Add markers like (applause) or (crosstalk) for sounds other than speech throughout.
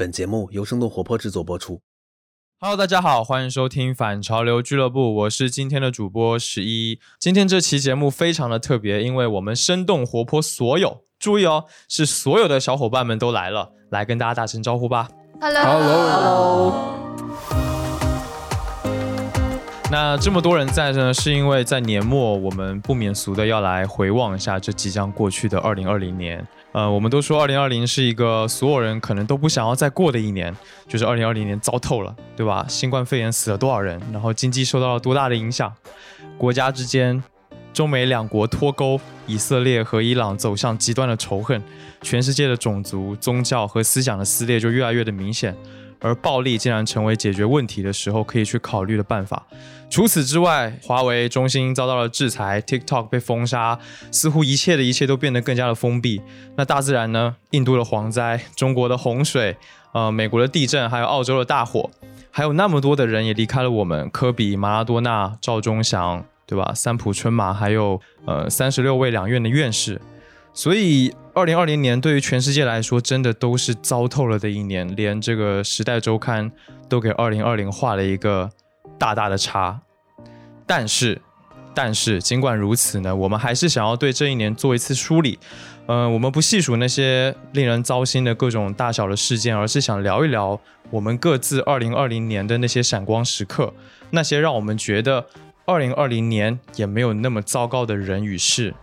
本节目由生动活泼制作播出。Hello，大家好，欢迎收听反潮流俱乐部，我是今天的主播十一。今天这期节目非常的特别，因为我们生动活泼所有，注意哦，是所有的小伙伴们都来了，来跟大家打声招呼吧。Hello，Hello，那这么多人在呢，是因为在年末，我们不免俗的要来回望一下这即将过去的二零二零年。呃，我们都说二零二零是一个所有人可能都不想要再过的一年，就是二零二零年糟透了，对吧？新冠肺炎死了多少人，然后经济受到了多大的影响，国家之间，中美两国脱钩，以色列和伊朗走向极端的仇恨，全世界的种族、宗教和思想的撕裂就越来越的明显。而暴力竟然成为解决问题的时候可以去考虑的办法。除此之外，华为、中兴遭到了制裁，TikTok 被封杀，似乎一切的一切都变得更加的封闭。那大自然呢？印度的蝗灾，中国的洪水，呃，美国的地震，还有澳洲的大火，还有那么多的人也离开了我们，科比、马拉多纳、赵忠祥，对吧？三浦春马，还有呃三十六位两院的院士。所以，二零二零年对于全世界来说，真的都是糟透了的一年，连这个《时代周刊》都给二零二零画了一个大大的叉。但是，但是，尽管如此呢，我们还是想要对这一年做一次梳理。嗯、我们不细数那些令人糟心的各种大小的事件，而是想聊一聊我们各自二零二零年的那些闪光时刻，那些让我们觉得二零二零年也没有那么糟糕的人与事。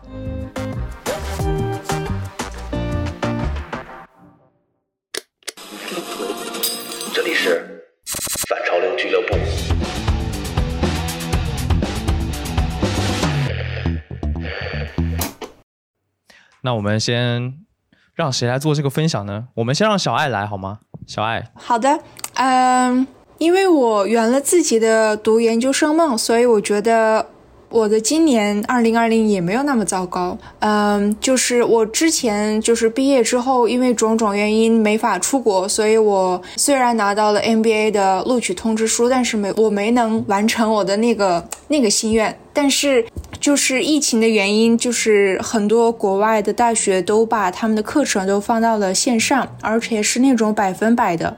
那我们先让谁来做这个分享呢？我们先让小爱来好吗？小爱，好的，嗯，因为我圆了自己的读研究生梦，所以我觉得我的今年二零二零也没有那么糟糕。嗯，就是我之前就是毕业之后，因为种种原因没法出国，所以我虽然拿到了 MBA 的录取通知书，但是没我没能完成我的那个那个心愿。但是就是疫情的原因，就是很多国外的大学都把他们的课程都放到了线上，而且是那种百分百的。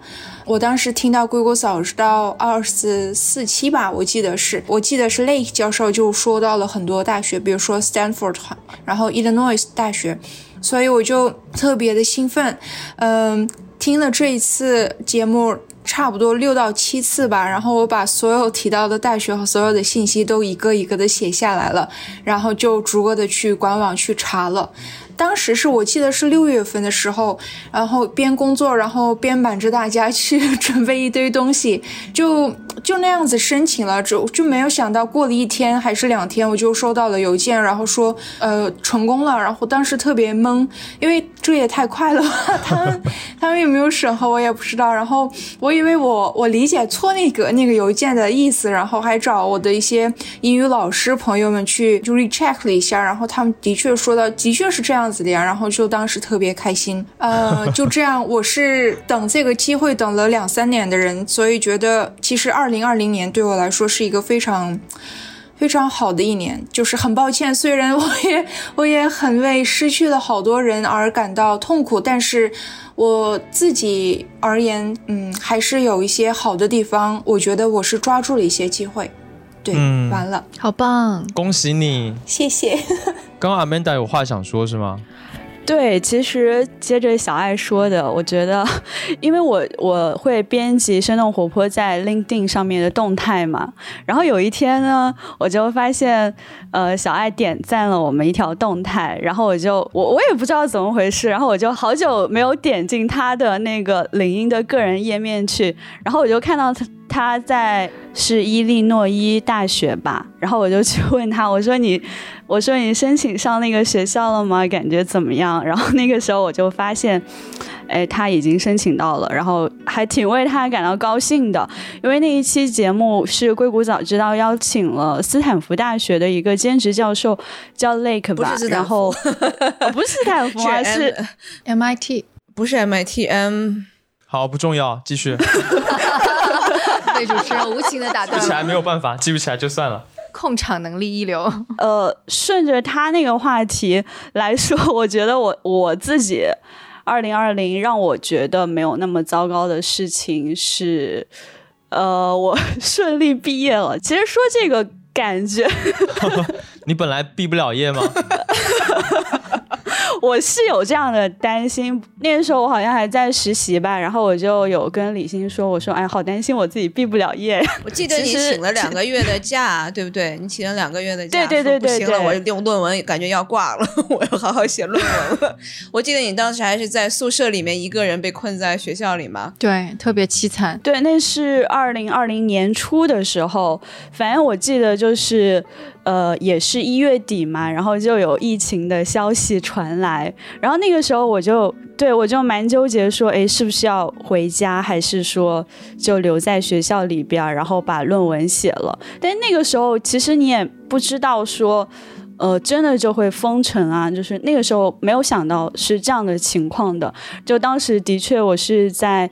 我当时听到硅谷早知道二四四期吧，我记得是，我记得是 Lake 教授就说到了很多大学，比如说 Stanford，然后 Illinois 大学，所以我就特别的兴奋，嗯，听了这一次节目。差不多六到七次吧，然后我把所有提到的大学和所有的信息都一个一个的写下来了，然后就逐个的去官网去查了。当时是我记得是六月份的时候，然后边工作，然后边瞒着大家去准备一堆东西，(laughs) 就就那样子申请了，就就没有想到过了一天还是两天，我就收到了邮件，然后说呃成功了，然后当时特别懵，因为这也太快了吧，(laughs) 他们 (laughs) 他们有没有审核我也不知道，然后我以为我我理解错那个那个邮件的意思，然后还找我的一些英语老师朋友们去就 recheck 了一下，然后他们的确说到的确是这样。子的呀，然后就当时特别开心，呃，(laughs) 就这样，我是等这个机会等了两三年的人，所以觉得其实二零二零年对我来说是一个非常非常好的一年。就是很抱歉，虽然我也 (laughs) 我也很为失去了好多人而感到痛苦，但是我自己而言，嗯，还是有一些好的地方。我觉得我是抓住了一些机会。对，嗯完了，好棒！恭喜你！谢谢。(laughs) 刚刚 Amanda 有话想说是吗？对，其实接着小爱说的，我觉得，因为我我会编辑生动活泼在 LinkedIn 上面的动态嘛，然后有一天呢，我就发现，呃，小爱点赞了我们一条动态，然后我就我我也不知道怎么回事，然后我就好久没有点进他的那个领英的个人页面去，然后我就看到他。他在是伊利诺伊大学吧，然后我就去问他，我说你，我说你申请上那个学校了吗？感觉怎么样？然后那个时候我就发现，哎，他已经申请到了，然后还挺为他感到高兴的，因为那一期节目是硅谷早知道邀请了斯坦福大学的一个兼职教授叫 Lake 吧，然后、(laughs) 哦、不是斯坦福啊，是 MIT，不是 MIT，M。(laughs) 好，不重要，继续。被主持人无情的打断记不起来没有办法，记不起来就算了。控场能力一流。呃，顺着他那个话题来说，我觉得我我自己二零二零让我觉得没有那么糟糕的事情是，呃，我顺利毕业了。其实说这个感觉，(laughs) 你本来毕不了业吗？(laughs) 我是有这样的担心。那个时候我好像还在实习吧，然后我就有跟李欣说：“我说，哎，好担心我自己毕不了业。我记得你请了两个月的假，对不对？你请了两个月的假，对对对对说不行了，我用论文感觉要挂了，(laughs) 我要好好写论文了。(laughs) 我记得你当时还是在宿舍里面一个人被困在学校里嘛，对，特别凄惨。对，那是二零二零年初的时候，反正我记得就是，呃，也是一月底嘛，然后就有疫情的消息传来，然后那个时候我就对我就蛮纠结，说，诶，是不是要回家，还是说就留在学校里边，然后把论文写了？但那个时候其实你也不知道说。呃，真的就会封城啊！就是那个时候没有想到是这样的情况的。就当时的确，我是在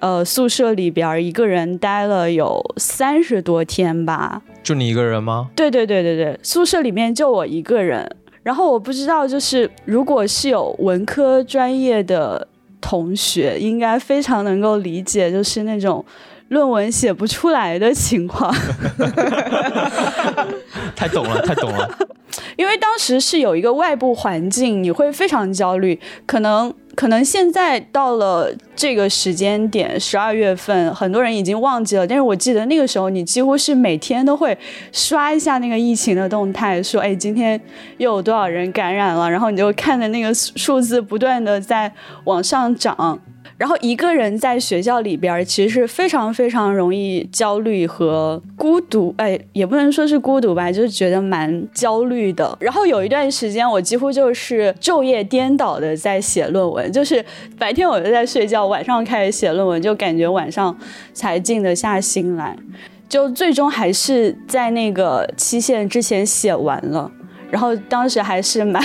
呃宿舍里边一个人待了有三十多天吧。就你一个人吗？对对对对对，宿舍里面就我一个人。然后我不知道，就是如果是有文科专业的同学，应该非常能够理解，就是那种论文写不出来的情况。(laughs) 太懂了，太懂了。因为当时是有一个外部环境，你会非常焦虑。可能可能现在到了这个时间点，十二月份，很多人已经忘记了。但是我记得那个时候，你几乎是每天都会刷一下那个疫情的动态，说，哎，今天又有多少人感染了，然后你就看着那个数字不断的在往上涨。然后一个人在学校里边，其实是非常非常容易焦虑和孤独，哎，也不能说是孤独吧，就是觉得蛮焦虑的。然后有一段时间，我几乎就是昼夜颠倒的在写论文，就是白天我就在睡觉，晚上开始写论文，就感觉晚上才静得下心来。就最终还是在那个期限之前写完了，然后当时还是蛮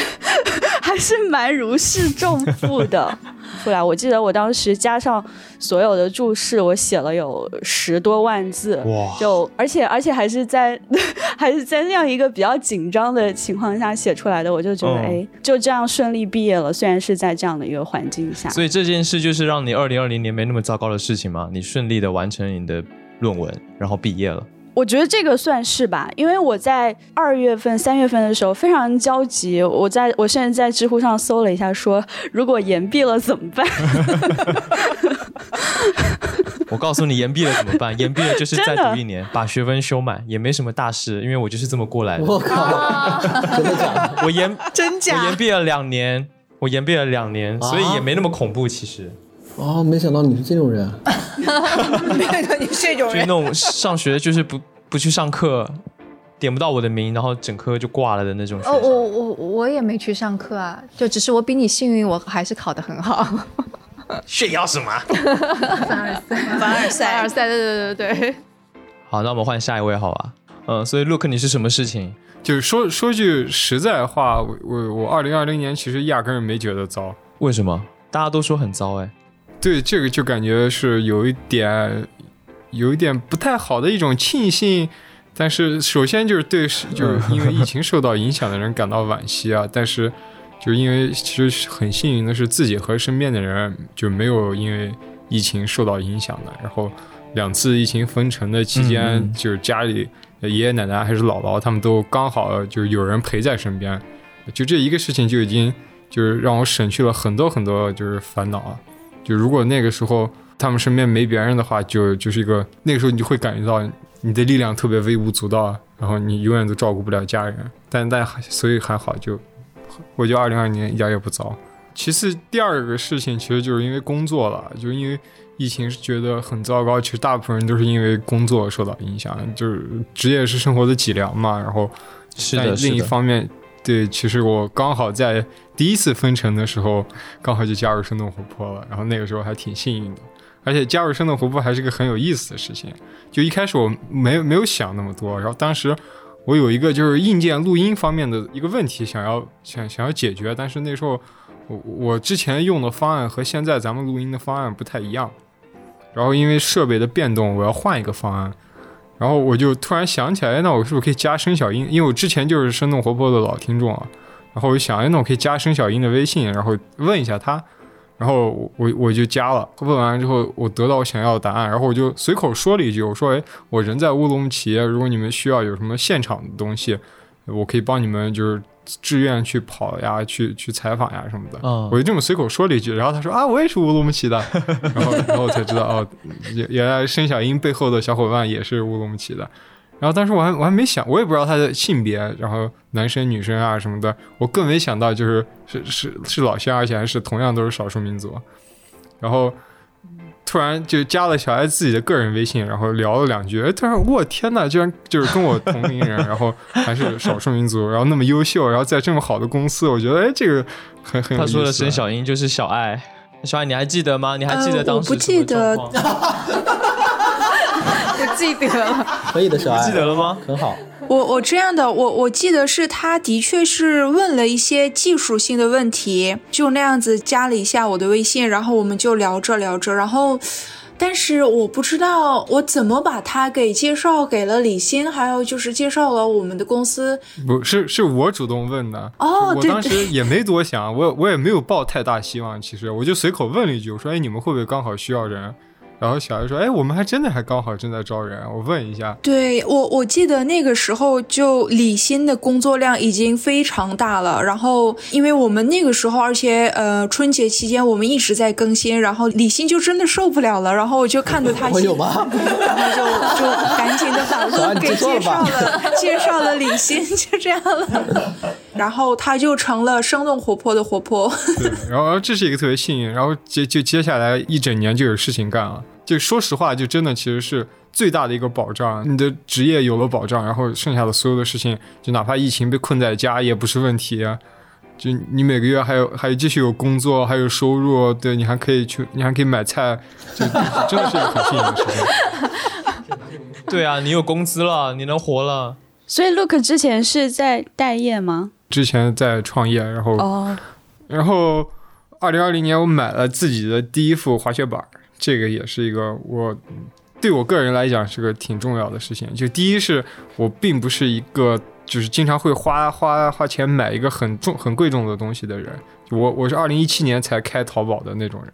还是蛮如释重负的。(laughs) 出来，我记得我当时加上所有的注释，我写了有十多万字，哇就而且而且还是在 (laughs) 还是在那样一个比较紧张的情况下写出来的，我就觉得、嗯哎，就这样顺利毕业了。虽然是在这样的一个环境下，所以这件事就是让你二零二零年没那么糟糕的事情吗？你顺利的完成你的论文，然后毕业了。我觉得这个算是吧，因为我在二月份、三月份的时候非常焦急，我在我甚至在知乎上搜了一下说，如果延毕了怎么办？(laughs) 我告诉你，延毕了怎么办？延毕了就是再读一年，把学分修满，也没什么大事，因为我就是这么过来的。我靠，真的假的？我延我真假延？毕了两年，我延毕了两年，所以也没那么恐怖。其实哦，没想到你是这种人。没想到你是这种人，就是那种上学就是不不去上课，点不到我的名，然后整科就挂了的那种学哦，我我我也没去上课啊，就只是我比你幸运，我还是考得很好。炫耀什么？凡尔赛，凡尔赛。凡尔赛，对对对对对。好，那我们换下一位，好吧？嗯，所以 Look，你是什么事情？就是说说句实在话，我我我二零二零年其实压根儿没觉得糟。为什么？大家都说很糟哎。对这个就感觉是有一点，有一点不太好的一种庆幸。但是首先就是对，就是因为疫情受到影响的人感到惋惜啊。但是就是因为其实很幸运的是自己和身边的人就没有因为疫情受到影响的。然后两次疫情封城的期间，就是家里爷爷奶奶还是姥姥他们都刚好就是有人陪在身边，就这一个事情就已经就是让我省去了很多很多就是烦恼啊。就如果那个时候他们身边没别人的话，就就是一个那个时候你就会感觉到你的力量特别微不足道，然后你永远都照顾不了家人。但但还所以还好，就我觉得二零二零年一点也不糟。其次，第二个事情其实就是因为工作了，就是因为疫情是觉得很糟糕，其实大部分人都是因为工作受到影响，就是职业是生活的脊梁嘛。然后但是的，另一。方面，对，其实我刚好在第一次分成的时候，刚好就加入生动活泼了，然后那个时候还挺幸运的。而且加入生动活泼还是个很有意思的事情。就一开始我没没有想那么多，然后当时我有一个就是硬件录音方面的一个问题想要想想要解决，但是那时候我我之前用的方案和现在咱们录音的方案不太一样，然后因为设备的变动，我要换一个方案。然后我就突然想起来，那我是不是可以加申小英？因为我之前就是生动活泼的老听众啊。然后我就想，哎，那我可以加申小英的微信，然后问一下他。然后我我我就加了，问完之后我得到我想要的答案，然后我就随口说了一句，我说：“哎，我人在乌鲁木齐，如果你们需要有什么现场的东西，我可以帮你们就是志愿去跑呀，去去采访呀什么的。嗯我就这么随口说了一句，然后他说：“啊，我也是乌鲁木齐的。(laughs) ”然后然后我才知道哦，原原来申小英背后的小伙伴也是乌鲁木齐的。然后当时我还我还没想，我也不知道他的性别，然后男生女生啊什么的，我更没想到就是是是是老乡，而且还是同样都是少数民族。然后突然就加了小爱自己的个人微信，然后聊了两句，哎，突然我天呐，居然就是跟我同龄人，然后还是少数民族，然后那么优秀，然后在这么好的公司，我觉得哎，这个很很有他说的沈小英就是小爱，小爱你还记得吗？你还记得呃当时我不记得 (laughs) 不记得了。(laughs) 可以的，小爱，记得了吗？很好。我我这样的，我我记得是他的确是问了一些技术性的问题，就那样子加了一下我的微信，然后我们就聊着聊着，然后，但是我不知道我怎么把他给介绍给了李欣，还有就是介绍了我们的公司。不是是我主动问的我哦对当时 (laughs) 也没多想，我我也没有抱太大希望，其实我就随口问了一句，我说哎你们会不会刚好需要人？然后小爱说哎我们还真的还刚好正在招人，我问一下，对我，我记得那个时候就李欣的工作量已经非常大了。然后，因为我们那个时候，而且呃春节期间我们一直在更新，然后李欣就真的受不了了。然后我就看着他写，我有吗？然后就就赶紧的把小安路给介绍了，介绍了李欣，就这样了。然后他就成了生动活泼的活泼。(laughs) 对，然后这是一个特别幸运，然后接就接下来一整年就有事情干了。就说实话，就真的其实是最大的一个保障，你的职业有了保障，然后剩下的所有的事情，就哪怕疫情被困在家也不是问题。就你每个月还有还有继续有工作，还有收入，对你还可以去，你还可以买菜，就真的是一个很幸运的事情。(laughs) 对啊，你有工资了，你能活了。所以 Look 之前是在待业吗？之前在创业，然后哦，然后，二零二零年我买了自己的第一副滑雪板，这个也是一个我对我个人来讲是个挺重要的事情。就第一是我并不是一个就是经常会花花花钱买一个很重很贵重的东西的人，就我我是二零一七年才开淘宝的那种人。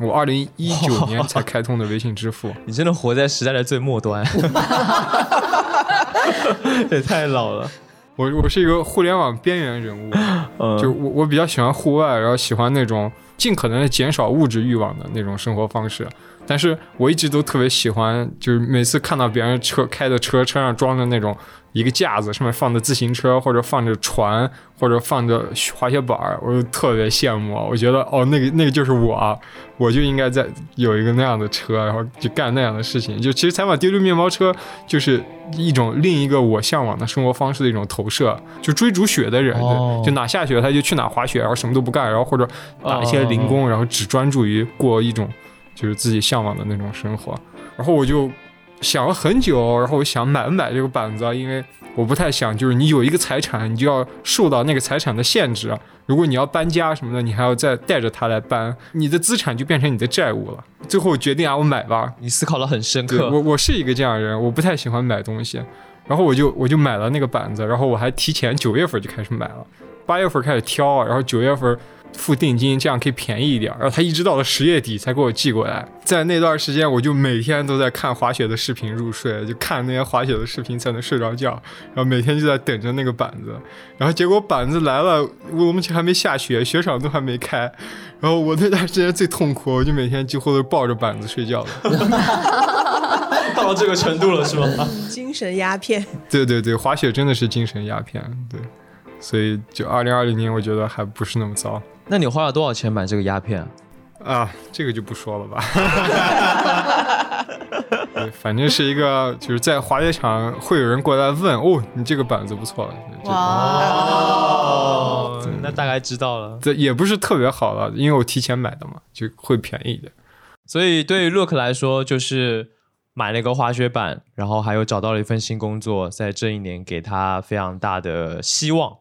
我二零一九年才开通的微信支付，(laughs) 你真的活在时代的最末端，(laughs) 也太老了。我我是一个互联网边缘人物，(laughs) 嗯，就我我比较喜欢户外，然后喜欢那种尽可能的减少物质欲望的那种生活方式。但是我一直都特别喜欢，就是每次看到别人车开的车，车上装着那种一个架子，上面放着自行车，或者放着船，或者放着滑雪板儿，我就特别羡慕。我觉得哦，那个 (laughs) 那个就是我啊，我就应该在有一个那样的车，然后就干那样的事情。就其实采访丢丢面包车就是一种另一个我向往的生活方式的一种投射。就追逐雪的人，哦就哪下雪他就去哪滑雪，然后什么都不干，然后或者打一些零工，然后只专注于过一种就是自己向往的那种生活。然后我就想了很久，然后我想买不买这个板子啊，因为我不太想就是你有一个财产，你就要受到那个财产的限制。如果你要搬家什么的，你还要再带着它来搬，你的资产就变成你的债务了。最后我决定啊，我买吧。你思考的很深刻。我我是一个这样的人，我不太喜欢买东西，然后我就我就买了那个板子，然后我还提前九月份就开始买了，八月份开始挑，然后九月份付定金，这样可以便宜一点。然后他一直到了十月底才给我寄过来，在那段时间我就每天都在看滑雪的视频入睡，就看那些滑雪的视频才能睡着觉，然后每天就在等着那个板子，然后结果板子来了，乌鲁木齐还没下雪，雪场都还没开，然后我那段时间最痛苦，我就每天几乎都抱着板子睡觉了。(laughs) 到这个程度了是吗？精神鸦片。对对对，滑雪真的是精神鸦片，对，所以就二零二零年，我觉得还不是那么糟那你花了多少钱买这个鸦片啊？啊。这个就不说了吧。(laughs) 对，反正是一个，就是在滑雪场会有人过来问，哦，你这个板子不错，哇，哦，那大概知道了。这也不是特别好了，因为我提前买的嘛，就会便宜一点。所以对于 Look 来说，就是买了一个滑雪板，然后还有找到了一份新工作，在这一年给他非常大的希望。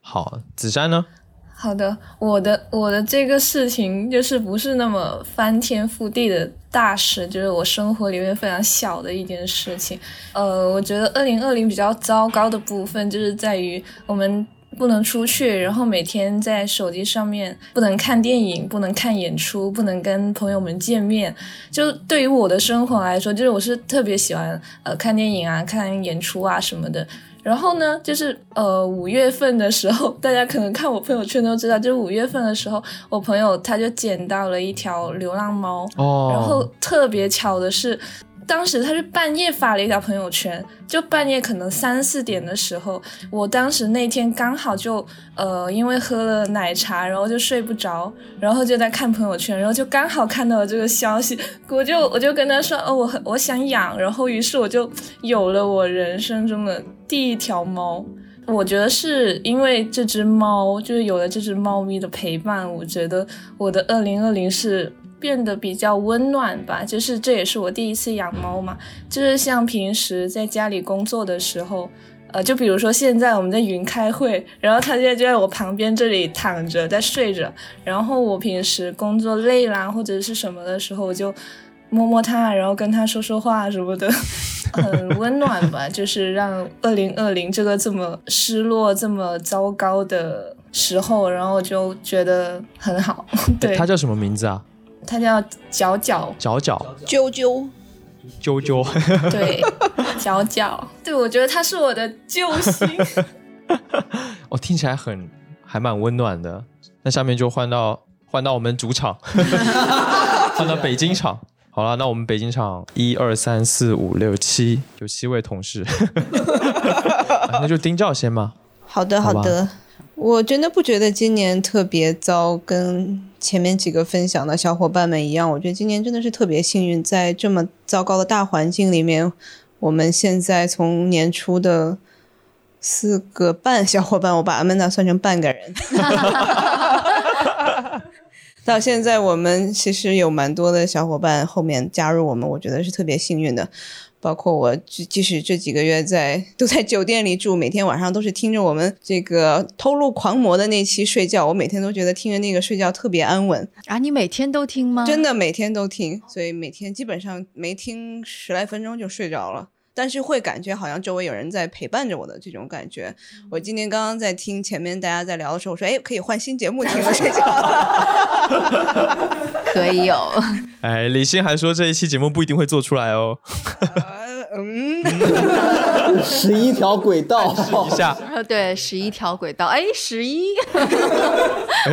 好，子珊呢？好的，我的我的这个事情就是不是那么翻天覆地的大事，就是我生活里面非常小的一件事情。呃，我觉得二零二零比较糟糕的部分就是在于我们不能出去，然后每天在手机上面不能看电影，不能看演出，不能跟朋友们见面。就对于我的生活来说，就是我是特别喜欢呃看电影啊、看演出啊什么的。然后呢，就是呃五月份的时候，大家可能看我朋友圈都知道，就是五月份的时候，我朋友他就捡到了一条流浪猫，哦然后特别巧的是。当时他是半夜发了一条朋友圈，就半夜可能三四点的时候，我当时那天刚好就呃因为喝了奶茶，然后就睡不着，然后就在看朋友圈，然后就刚好看到了这个消息，我就我就跟他说哦我很我想养，然后于是我就有了我人生中的第一条猫。我觉得是因为这只猫，就是有了这只猫咪的陪伴，我觉得我的二零二零是变得比较温暖吧。就是这也是我第一次养猫嘛，就是像平时在家里工作的时候，呃，就比如说现在我们在云开会，然后它现在就在我旁边这里躺着在睡着，然后我平时工作累啦或者是什么的时候，我就摸摸它，然后跟它说说话什么的。(laughs) 很温暖吧，就是让二零二零这个这么失落、这么糟糕的时候，然后就觉得很好。(laughs) 对，它叫什么名字啊？它叫角角，角角啾啾，啾啾。对，(laughs) 角角，对我觉得它是我的救星。(laughs) 哦，听起来很还蛮温暖的。那下面就换到换到我们主场，(laughs) 换到北京场。好了，那我们北京场一二三四五六七有七位同事，啊那就丁教先吧。好的，好好的。我真的不觉得今年特别糟，跟前面几个分享的小伙伴们一样。我觉得今年真的是特别幸运，在这么糟糕的大环境里面，我们现在从年初的四个半小伙伴，我把阿曼达算成半个人，到现在我们其实有蛮多的小伙伴后面加入我们，我觉得是特别幸运的。包括我，即即使这几个月在都在酒店里住，每天晚上都是听着我们这个偷录狂魔的那期睡觉，我每天都觉得听着那个睡觉特别安稳，啊，你每天都听吗？真的每天都听，所以每天基本上没听十来分钟就睡着了。但是会感觉好像周围有人在陪伴着我的这种感觉。我今天刚刚在听前面大家在聊的时候，我说：“哎，可以换新节目听了 (laughs) 睡觉了。(laughs) 可以有。(laughs) 哎，李欣还说这一期节目不一定会做出来哦。嗯，十一条轨道，一下，对，十一条轨道，哎，十一，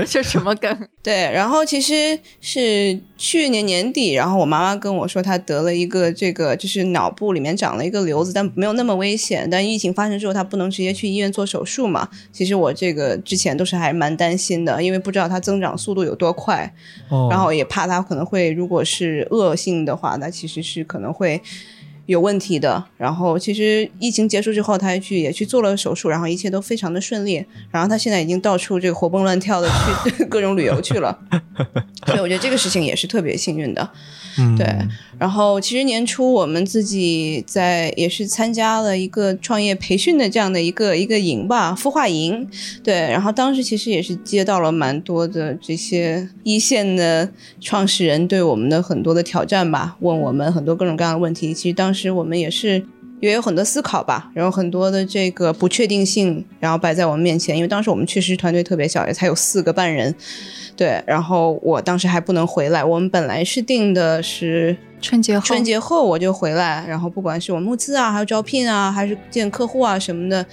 这什么梗？对，然后其实是去年年底，然后我妈妈跟我说，她得了一个这个，就是脑部里面长了一个瘤子，但没有那么危险。但疫情发生之后，她不能直接去医院做手术嘛。其实我这个之前都是还蛮担心的，因为不知道它增长速度有多快，哦然后也怕它可能会，如果是恶性的话，那其实是可能会。有问题的，然后其实疫情结束之后，他还去也去做了手术，然后一切都非常的顺利。然后他现在已经到处这个活蹦乱跳的去 (laughs) 各种旅游去了，所以我觉得这个事情也是特别幸运的。嗯对，然后其实年初我们自己在也是参加了一个创业培训的这样的一个一个营吧，孵化营。对，然后当时其实也是接到了蛮多的这些一线的创始人对我们的很多的挑战吧，问我们很多各种各样的问题。其实当时我们也是。也有很多思考吧，然后很多的这个不确定性，然后摆在我们面前。因为当时我们确实团队特别小，也才有四个半人，对。然后我当时还不能回来，我们本来是定的是春节后，春节后我就回来，然后不管是我们募资啊，还有招聘啊，还是见客户啊什么的，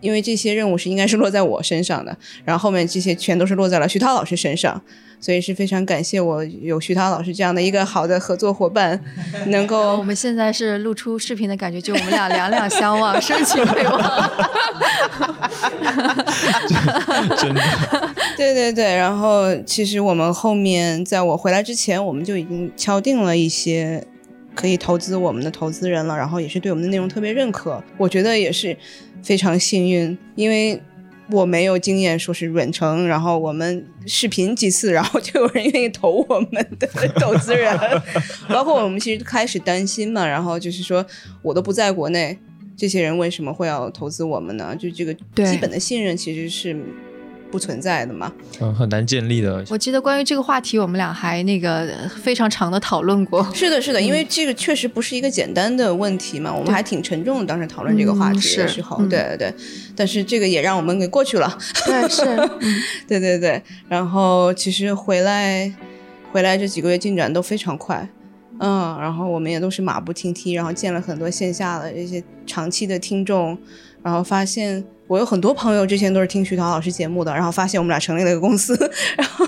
因为这些任务是应该是落在我身上的，然后后面这些全都是落在了徐涛老师身上，所以是非常感谢我有徐涛老师这样的一个好的合作伙伴，能够我们现在是露出视频的感觉，就我们俩两两相望，深情对望。(laughs) 真的，(laughs) 对对对，然后其实我们后面在我回来之前，我们就已经敲定了一些可以投资我们的投资人了，然后也是对我们的内容特别认可，我觉得也是非常幸运，因为。我没有经验，说是远程，然后我们视频几次，(laughs) 然后就有人愿意投我们的投资人，(laughs) 包括我们其实开始担心嘛，然后就是说我都不在国内，这些人为什么会要投资我们呢？就这个基本的信任其实是不存在的嘛。嗯，很难建立的。我记得关于这个话题，我们俩还那个非常长的讨论过。是的，是的，因为这个确实不是一个简单的问题嘛，我们还挺沉重的。当时讨论这个话题的时候，对对对，但是这个也让我们给过去了。对，是，(laughs) 对对对。然后其实回来，回来这几个月进展都非常快。嗯，然后我们也都是马不停蹄，然后见了很多线下的这些长期的听众，然后发现我有很多朋友之前都是听徐涛老师节目的，然后发现我们俩成立了一个公司，(laughs) 然后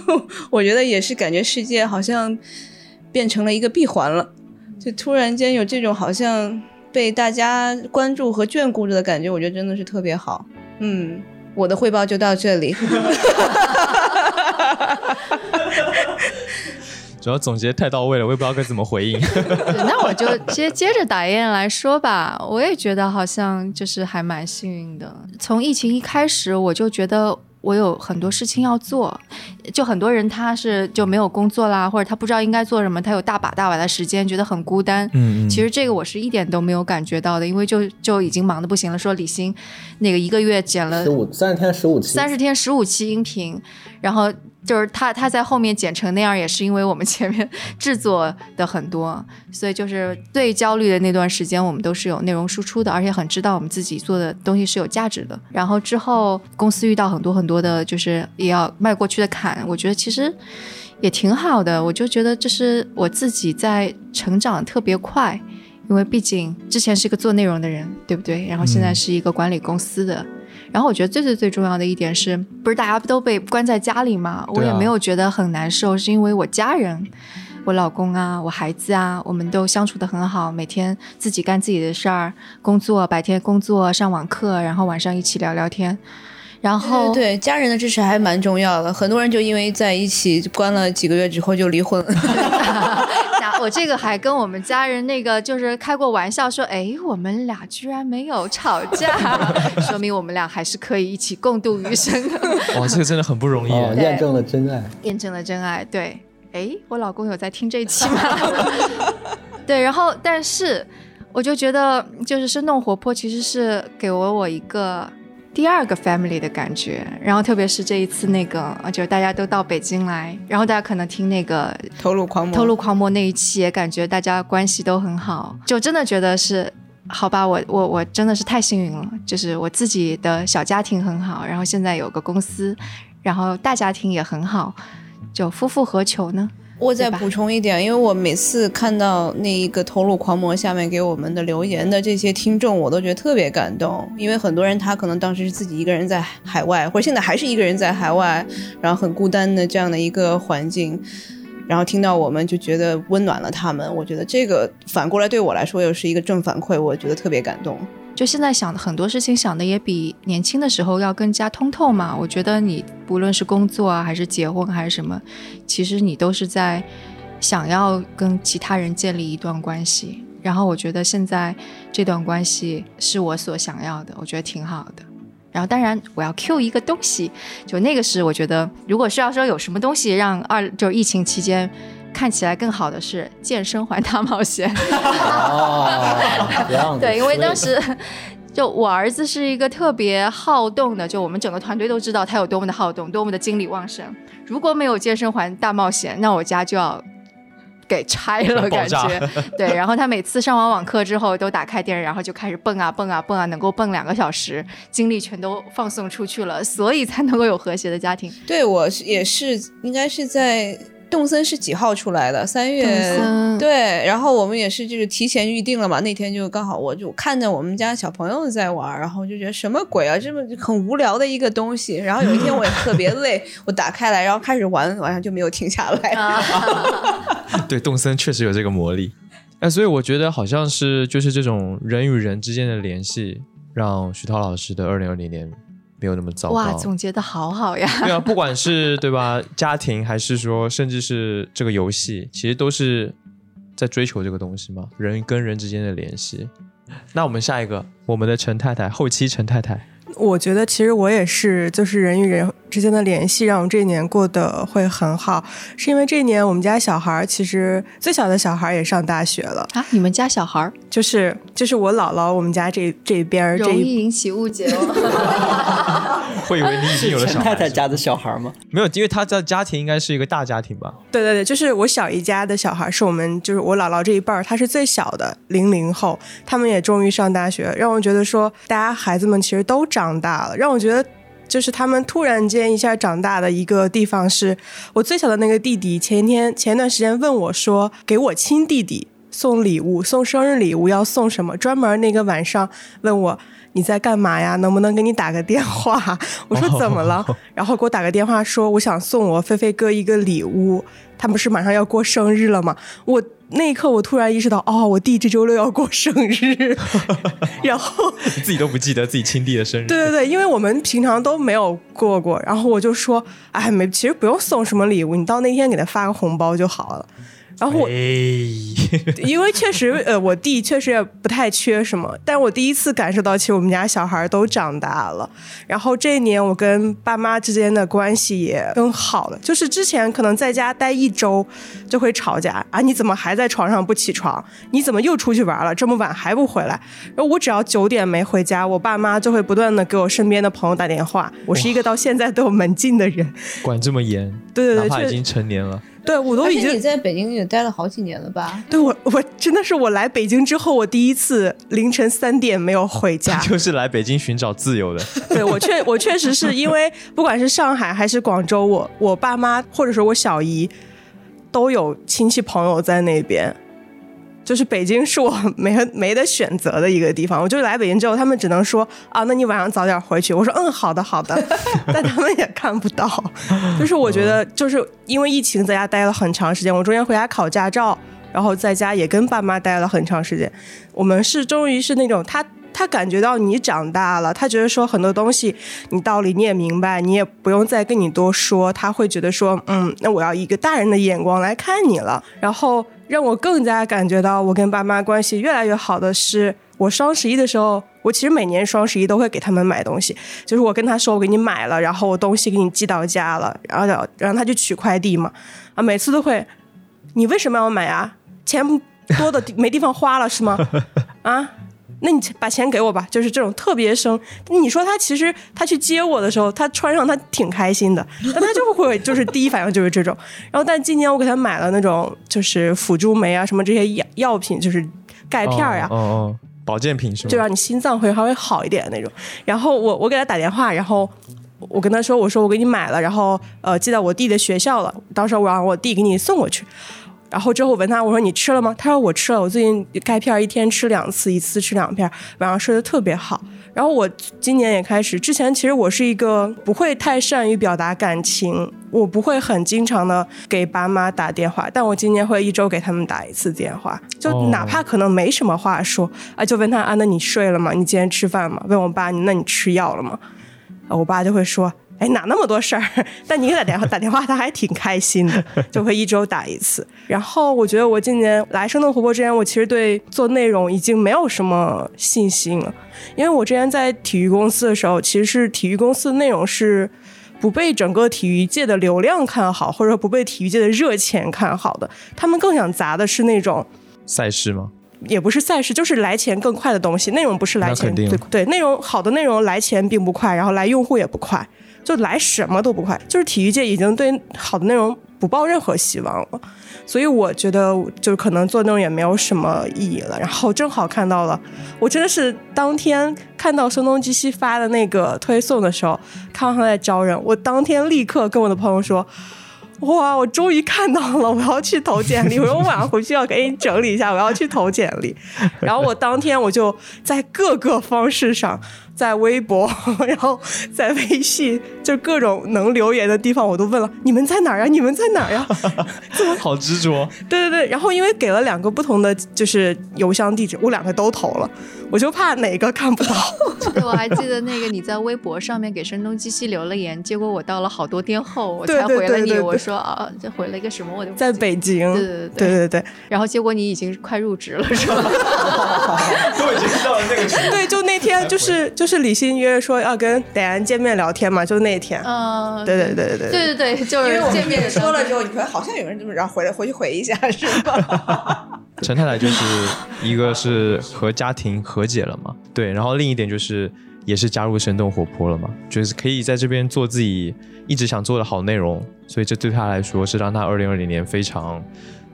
我觉得也是感觉世界好像变成了一个闭环了，就突然间有这种好像被大家关注和眷顾着的感觉，我觉得真的是特别好。嗯，我的汇报就到这里。(laughs) 主要总结太到位了，我也不知道该怎么回应。(laughs) 那我就接 (laughs) 接着打雁来说吧。我也觉得好像就是还蛮幸运的。从疫情一开始，我就觉得我有很多事情要做。就很多人他是就没有工作啦，或者他不知道应该做什么，他有大把大把的时间，觉得很孤单。嗯，其实这个我是一点都没有感觉到的，因为就就已经忙的不行了。说李欣那个一个月剪了十五三十天十五期，三十天十五期音频，然后。就是他，他在后面剪成那样，也是因为我们前面制作的很多，所以就是最焦虑的那段时间，我们都是有内容输出的，而且很知道我们自己做的东西是有价值的。然后之后公司遇到很多很多的，就是也要迈过去的坎，我觉得其实也挺好的。我就觉得这是我自己在成长特别快，因为毕竟之前是一个做内容的人，对不对？然后现在是一个管理公司的。然后我觉得最最最重要的一点是，不是大家都被关在家里嘛？我也没有觉得很难受，是因为我家人，我老公啊，我孩子啊，我们都相处的很好，每天自己干自己的事儿，工作白天工作上网课，然后晚上一起聊聊天。然后对家人的支持还蛮重要的，很多人就因为在一起关了几个月之后就离婚了。(laughs) (laughs) 我这个还跟我们家人那个就是开过玩笑说，哎，我们俩居然没有吵架，(laughs) 说明我们俩还是可以一起共度余生的。哇，这个真的很不容易，验证了真爱，验证了真爱。对，哎，我老公有在听这一期吗？对，然后但是我就觉得，就是生动活泼，其实是给了我一个。第二个 family 的感觉，然后特别是这一次那个，就是大家都到北京来，然后大家可能听那个透露狂魔，透露狂魔那一期，也感觉大家关系都很好，就真的觉得是，好吧，我我我真的是太幸运了，就是我自己的小家庭很好，然后现在有个公司，然后大家庭也很好，就夫复何求呢？我再补充一点，因为我每次看到那一个头颅狂魔下面给我们的留言的这些听众，我都觉得特别感动。因为很多人他可能当时是自己一个人在海外，或者现在还是一个人在海外，然后很孤单的这样的一个环境，然后听到我们就觉得温暖了他们。我觉得这个反过来对我来说又是一个正反馈，我觉得特别感动。就现在想的很多事情，想的也比年轻的时候要更加通透嘛。我觉得你不论是工作啊，还是结婚，还是什么，其实你都是在想要跟其他人建立一段关系。然后我觉得现在这段关系是我所想要的，我觉得挺好的。然后当然我要 Q 一个东西，就那个是我觉得，如果是要说有什么东西让二就是疫情期间。看起来更好的是健身环大冒险。哦，(laughs) 对，因为当时 (laughs) 就我儿子是一个特别好动的，就我们整个团队都知道他有多么的好动，多么的精力旺盛。如果没有健身环大冒险，那我家就要给拆了，感觉。(laughs) 对，然后他每次上完网课之后都打开电视，然后就开始蹦啊蹦啊蹦啊，能够蹦两个小时，精力全都放送出去了，所以才能够有和谐的家庭。对我也是，应该是在。动森是几号出来的？三月对，然后我们也是就是提前预定了嘛。那天就刚好我就看着我们家小朋友在玩，然后就觉得什么鬼啊，这么很无聊的一个东西。然后有一天我也特别累，(laughs) 我打开来，然后开始玩，晚上就没有停下来。(laughs) 对，动森确实有这个魔力。哎，所以我觉得好像是就是这种人与人之间的联系，让徐涛老师的二零二零年。没有那么糟糕。哇，总结的好好呀！对啊，不管是 (laughs) 对吧，家庭还是说，甚至是这个游戏，其实都是在追求这个东西嘛，人跟人之间的联系。那我们下一个，我们的陈太太，后期陈太太。我觉得其实我也是，就是人与人之间的联系，让我这一年过得会很好。是因为这一年我们家小孩其实最小的小孩也上大学了啊！你们家小孩就是就是我姥姥我们家这这边容易引起误解哦。会以为你已经有了陈小孩。太太家的小孩吗？没有，因为他的家庭应该是一个大家庭吧？对对对，就是我小姨家的小孩，是我们就是我姥姥这一辈儿，他是最小的零零后，他们也终于上大学，让我觉得说大家孩子们其实都长大了，让我觉得。就是他们突然间一下长大的一个地方是，我最小的那个弟弟前一天前一段时间问我说，给我亲弟弟送礼物，送生日礼物要送什么？专门那个晚上问我你在干嘛呀？能不能给你打个电话？(laughs) 我说怎么了？然后给我打个电话说我想送我菲菲哥一个礼物，他不是马上要过生日了吗？我那一刻我突然意识到，哦，我弟这周六要过生日，(laughs) 然后你自己都不记得自己亲弟的生日。对对对，因为我们平常都没有过过，然后我就说，哎，没，其实不用送什么礼物，你到那天给他发个红包就好了。然后因为确实，呃，我弟确实也不太缺什么，但我第一次感受到，其实我们家小孩都长大了。然后这一年，我跟爸妈之间的关系也更好了。就是之前可能在家待一周就会吵架啊，你怎么还在床上不起床？你怎么又出去玩了？这么晚还不回来？然后我只要九点没回家，我爸妈就会不断的给我身边的朋友打电话。我是一个到现在都有门禁的人，管这么严，对对对，确哪怕已经成年了。对我都已经而且你在北京也待了好几年了吧？对我，我真的是我来北京之后，我第一次凌晨三点没有回家。(laughs) 就是来北京寻找自由的。(laughs) 对我确我确实是因为不管是上海还是广州，我我爸妈或者说我小姨都有亲戚朋友在那边。就是北京是我 (laughs) 没没得选择的一个地方，我就来北京之后，他们只能说啊，那你晚上早点回去。我说嗯，好的好的，(laughs) 但他们也看不到。就是我觉得，就是因为疫情在家待了很长时间，我中间回家考驾照，然后在家也跟爸妈待了很长时间。我们是终于是那种他。他感觉到你长大了，他觉得说很多东西你道理你也明白，你也不用再跟你多说。他会觉得说，嗯，那我要以一个大人的眼光来看你了。然后让我更加感觉到我跟爸妈关系越来越好的是，我双十一的时候，我其实每年双十一都会给他们买东西，就是我跟他说我给你买了，然后我东西给你寄到家了，然后然后他就取快递嘛，啊，每次都会，你为什么要买啊？钱 (laughs) 多的没地方花了是吗？啊？那你把钱给我吧，就是这种特别生。你说他其实他去接我的时候，他穿上他挺开心的，但他就会就是第一反应就是这种。然后但今年我给他买了那种就是辅助酶啊什么这些药药品，就是钙片呀、哦哦，保健品是吗？就让你心脏会稍微好一点的那种。然后我我给他打电话，然后我跟他说，我说我给你买了，然后呃寄到我弟的学校了，到时候我让我弟给你送过去。然后之后我问他，我说你吃了吗？他说我吃了，我最近钙片一天吃两次，一次吃两片，晚上睡得特别好。然后我今年也开始，之前其实我是一个不会太善于表达感情，我不会很经常的给爸妈打电话，但我今年会一周给他们打一次电话，就哪怕可能没什么话说啊，就问他啊，那你睡了吗？你今天吃饭吗？问我爸，那你吃药了吗？啊，我爸就会说。哎，哪那么多事儿？(laughs) 但你给他打电话打电话，他还挺开心的，就会一周打一次。然后我觉得我今年来生动活泼之前，我其实对做内容已经没有什么信心了，因为我之前在体育公司的时候，其实是体育公司的内容是不被整个体育界的流量看好，或者说不被体育界的热钱看好的。他们更想砸的是那种赛事吗？也不是赛事，就是来钱更快的东西。内容不是来钱，对对，内容好的内容来钱并不快，然后来用户也不快。就来什么都不快，就是体育界已经对好的内容不抱任何希望了，所以我觉得就是可能做那种也没有什么意义了。然后正好看到了，我真的是当天看到声东击西发的那个推送的时候，看到他在招人，我当天立刻跟我的朋友说。哇！我终于看到了，我要去投简历。我说我晚上回去要给你整理一下，我要去投简历。然后我当天我就在各个方式上，在微博，(laughs) 然后在微信，就各种能留言的地方，我都问了：你们在哪儿呀？(laughs) 你们在哪儿呀？(laughs) 好执着。对对对。然后因为给了两个不同的就是邮箱地址，我两个都投了，我就怕哪个看不到。对，我还记得那个你在微博上面给声东击西留了言，结果我到了好多天后我才回了你。我说啊，这回了一个什么？我就在北京。对对对对对。然后结果你已经快入职了，是吧？都已经到了那个程度。对，就那天就是就是李欣约说要跟戴安见面聊天嘛，就那天。嗯，对对对对对对对，就是见面说了之后，你说好像有人这么，然后回来回去回一下，是吧？(laughs) 陈太太就是一个是和家庭和解了嘛，对，然后另一点就是也是加入生动活泼了嘛，就是可以在这边做自己一直想做的好内容，所以这对他来说是让他二零二零年非常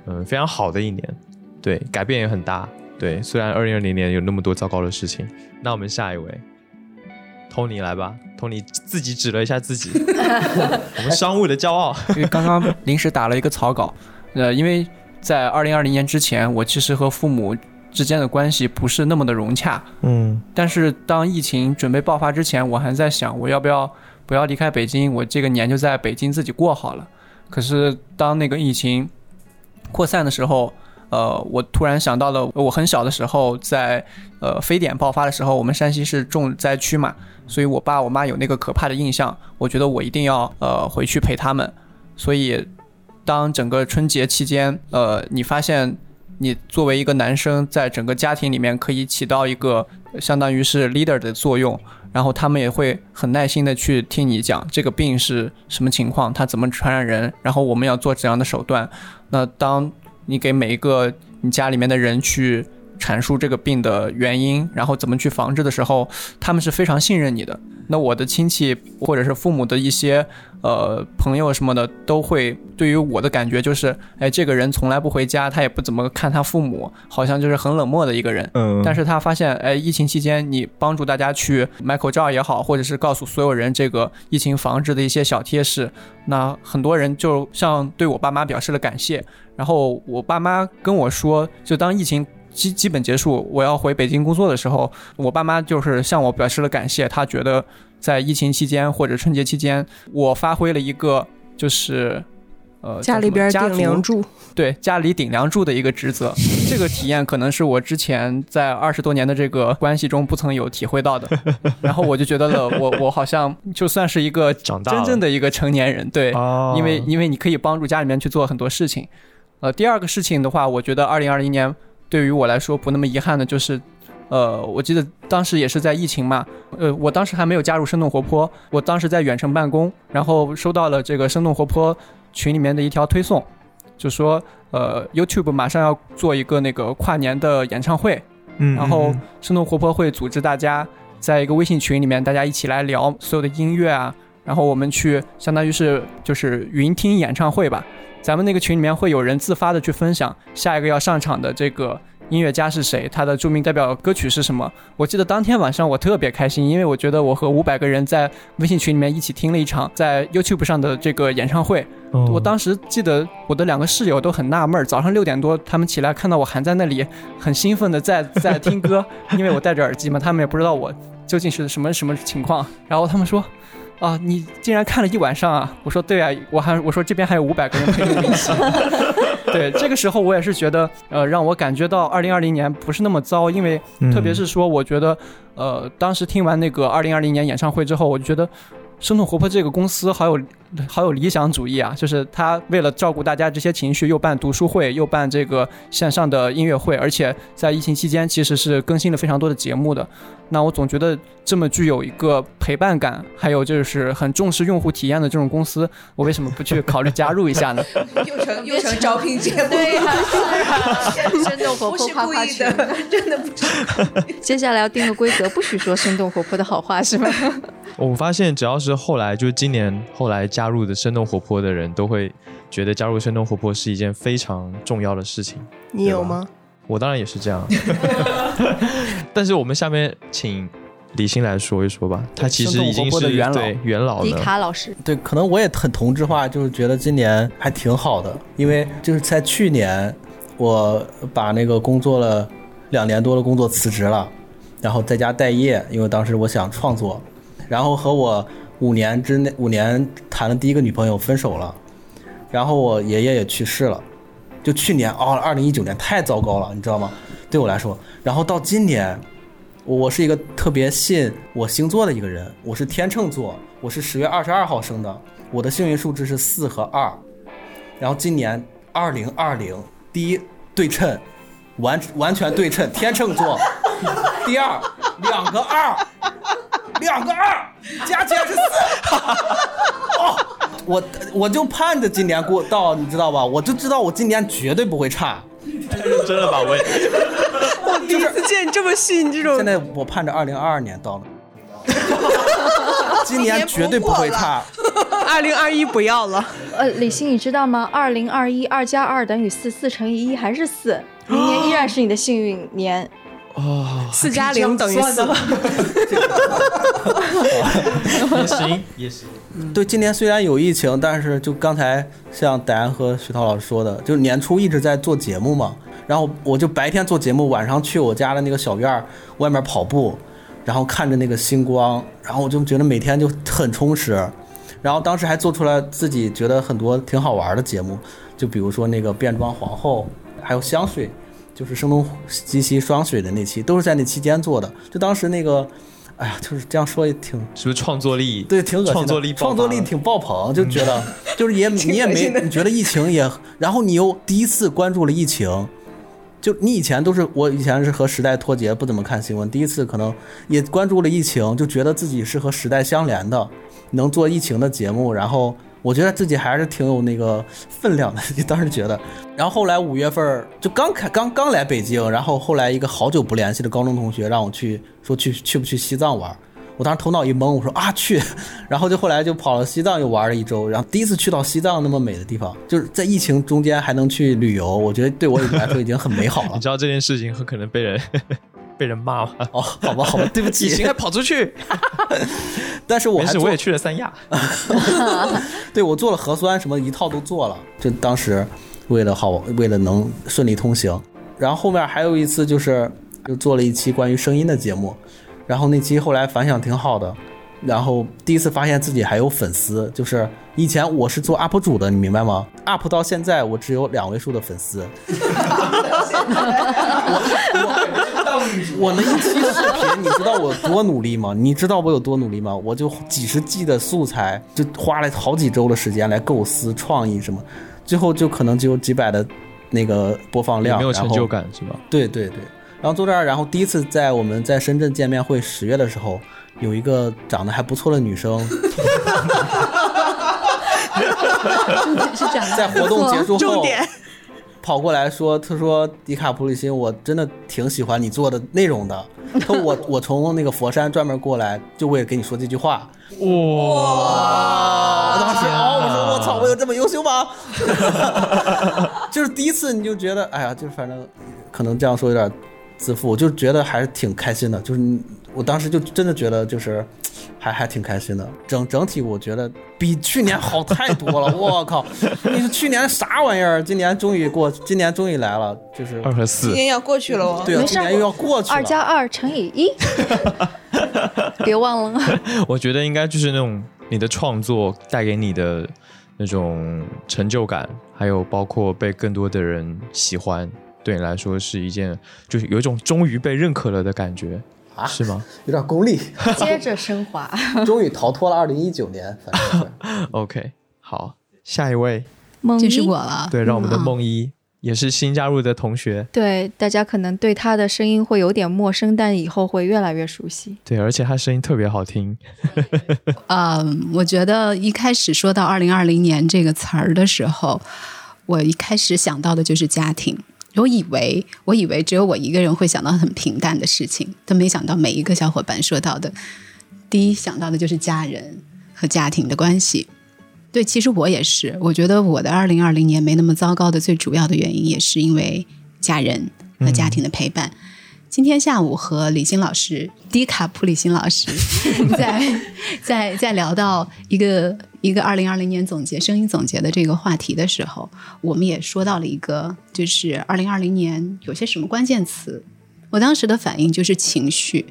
嗯非常好的一年，对，改变也很大，对，虽然二零二零年有那么多糟糕的事情，那我们下一位，Tony 来吧，Tony 自己指了一下自己，(laughs) 我们商务的骄傲，(laughs) 因为刚刚临时打了一个草稿，呃，因为在二零二零年之前，我其实和父母之间的关系不是那么的融洽，嗯。但是当疫情准备爆发之前，我还在想我要不要不要离开北京，我这个年就在北京自己过好了。可是当那个疫情扩散的时候，呃，我突然想到了我很小的时候在呃非典爆发的时候，我们山西是重灾区嘛，所以我爸我妈有那个可怕的印象，我觉得我一定要呃回去陪他们。所以当整个春节期间，呃，你发现你作为一个男生，在整个家庭里面可以起到一个相当于是 leader 的作用，然后他们也会很耐心的去听你讲这个病是什么情况，它怎么传染人，然后我们要做怎样的手段。那当你给每一个你家里面的人去阐述这个病的原因，然后怎么去防治的时候，他们是非常信任你的。那我的亲戚或者是父母的一些呃朋友什么的，都会对于我的感觉就是，哎，这个人从来不回家，他也不怎么看他父母，好像就是很冷漠的一个人。嗯但是他发现，哎，疫情期间你帮助大家去买口罩也好，或者是告诉所有人这个疫情防治的一些小贴士，那很多人就像对我爸妈表示了感谢。然后我爸妈跟我说，就当疫情基基本结束，我要回北京工作的时候，我爸妈就是向我表示了感谢。他觉得在疫情期间或者春节期间，我发挥了一个就是。呃，家里边顶梁柱，对家里顶梁柱的一个职责，这个体验可能是我之前在二十多年的这个关系中不曾有体会到的。(laughs) 然后我就觉得了，我我好像就算是一个长大真正的一个成年人，对，哦因为因为你可以帮助家里面去做很多事情。呃，第二个事情的话，我觉得二零二零年对于我来说不那么遗憾的就是。呃，我记得当时也是在疫情嘛，呃，我当时还没有加入生动活泼，我当时在远程办公，然后收到了这个生动活泼群里面的一条推送，就说呃，YouTube 马上要做一个那个跨年的演唱会，嗯然后生动活泼会组织大家在一个微信群里面，大家一起来聊所有的音乐啊，然后我们去相当于是就是云听演唱会吧。咱们那个群里面会有人自发的去分享下一个要上场的这个音乐家是谁，他的著名代表歌曲是什么。我记得当天晚上我特别开心，因为我觉得我和五百个人在微信群里面一起听了一场在 YouTube 上的这个演唱会。哦我当时记得我的两个室友都很纳闷儿，早上六点多他们起来看到我还在那里很兴奋的在 (laughs) 在听歌，因为我戴着耳机嘛，他们也不知道我究竟是什么什么情况。然后他们说。啊，你竟然看了一晚上啊！我说对啊，我还我说这边还有五百个人陪着我一起。(laughs) 对，这个时候我也是觉得，呃，让我感觉到二零二零年不是那么糟，因为特别是说，我觉得，呃，当时听完那个二零二零年演唱会之后，我就觉得。生动活泼这个公司好有好有理想主义啊！就是他为了照顾大家这些情绪，又办读书会，又办这个线上的音乐会，而且在疫情期间其实是更新了非常多的节目的。那我总觉得这么具有一个陪伴感，还有就是很重视用户体验的这种公司，我为什么不去考虑加入一下呢？(laughs) 又成又成招聘节目，对呀、是啊，(laughs) 生动活泼不是夸夸群故意的，真的不是。(laughs) 接下来要定个规则，不许说生动活泼的好话，是吗？我发现只要是后来就是今年后来加入的生动活泼的人，都会觉得加入生动活泼是一件非常重要的事情。你有吗？我当然也是这样，(laughs) 但是我们下面请李欣来说一说吧。他其实已经是元老对元老迪。卡老师，对，可能我也很同质化，就是觉得今年还挺好的，因为就是在去年，我把那个工作了两年多的工作辞职了，然后在家待业，因为当时我想创作，然后和我五年之内五年谈的第一个女朋友分手了，然后我爷爷也去世了，就去年哦，二零一九年太糟糕了，你知道吗？对我来说，然后到今年。我我是一个特别信我星座的一个人，我是天秤座，我是十月二十二号生的，我的幸运数字是四和二，然后今年二零二零，第一对称，完完全对称，天秤座，第二两个二，两个二加起来是四，(laughs) 哦，我我就盼着今年过到，你知道吧？我就知道我今年绝对不会差，太认真了吧，我也。我第一次见你这么信这种现在我盼着二零二二年到了。(laughs) 今年绝对不会差。二零二一不要了。呃，李欣，你知道吗？二零二一二加二等于四，四乘以一还是四，明年依然是你的幸运年。哦，四加零等于四。也行，也行。对，今年虽然有疫情，但是就刚才像戴安和徐涛老师说的，就是年初一直在做节目嘛，然后我就白天做节目，晚上去我家的那个小院儿外面跑步，然后看着那个星光，然后我就觉得每天就很充实。然后当时还做出来自己觉得很多挺好玩的节目，就比如说那个变装皇后，还有香水，就是声东击西双水的那期，都是在那期间做的。就当时那个，哎呀，就是这样说也挺是不是创作力？对，挺恶心的创作力创作力挺爆棚，就觉得 (laughs) 就是也你也没你觉得疫情也，然后你又第一次关注了疫情。就你以前都是我以前是和时代脱节，不怎么看新闻。第一次可能也关注了疫情，就觉得自己是和时代相连的，能做疫情的节目。然后我觉得自己还是挺有那个分量的，就当时觉得。然后后来五月份就刚开刚刚来北京，然后后来一个好久不联系的高中同学让我去说去去不去西藏玩。我当时头脑一懵，我说啊去，然后就后来就跑了西藏，又玩了一周，然后第一次去到西藏那么美的地方，就是在疫情中间还能去旅游，我觉得对我来说已经很美好了你。知道这件事情很可能被人被人骂吗？哦，好吧，好吧，(laughs) 对不起，你现在跑出去。(laughs) 但是我是我也去了三亚。(laughs) 对我做了核酸什么一套都做了，就当时为了好为了能顺利通行，然后后面还有一次就是又做了一期关于声音的节目，然后那期后来反响挺好的，然后第一次发现自己还有粉丝，就是以前我是做 UP 主的，你明白吗？UP 到现在我只有两位数的粉丝，我那一期视频，你知道我多努力吗？你知道我有多努力吗？我就几十 G 的素材，就花了好几周的时间来构思、创意什么，最后就可能只有几百的那个播放量，没有然后成就感是吧？对对对，然后坐这儿，然后第一次在我们在深圳见面会十月的时候，有一个长得还不错的女生，(laughs) 是这样的。在活动结束后重点跑过来说：“他说迪卡普里辛，我真的挺喜欢你做的内容的。(laughs) 我我从那个佛山专门过来，就为了跟你说这句话。哇！我当时哦，我说我操，我有这么优秀吗？(laughs) 就是第一次你就觉得，哎呀，就是反正可能这样说有点自负，我就觉得还是挺开心的。就是你我当时就真的觉得就是还还挺开心的。整整体我觉得比去年好太多了。(laughs) 我靠，你是去年啥玩意儿？今年终于过，今年终于来了，就是二和四今，年要过去了哦。对啊，今年又要过去了。二加二乘以一，(laughs) 别忘了。(laughs) 我觉得应该就是那种你的创作带给你的那种成就感，还有包括被更多的人喜欢，对你来说是一件就是有一种终于被认可了的感觉，啊是吗 (laughs) 有点功利，(laughs) 接着升华。(laughs) 终于逃脱了二零一九年，反正。？OK，好，下一位，梦就是一我了。对，让我们的嗯梦一也是新加入的同学，对大家可能对他的声音会有点陌生，但以后会越来越熟悉。对，而且他声音特别好听，嗯，我觉得一开始说到“二零二零年”这个词儿的时候，我一开始想到的就是家庭。我以为，我以为只有我一个人会想到很平淡的事情，但没想到每一个小伙伴说到的，第一想到的就是家人和家庭的关系。对，其实我也是，我觉得我的二零二零年没那么糟糕的最主要的原因，也是因为家人和家庭的陪伴。今天下午和李欣老师、迪卡普里辛老师在在在聊到一个一个二零二零年总结声音总结的这个话题的时候，我们也说到了一个，就是二零二零年有些什么关键词。我当时的反应就是情绪，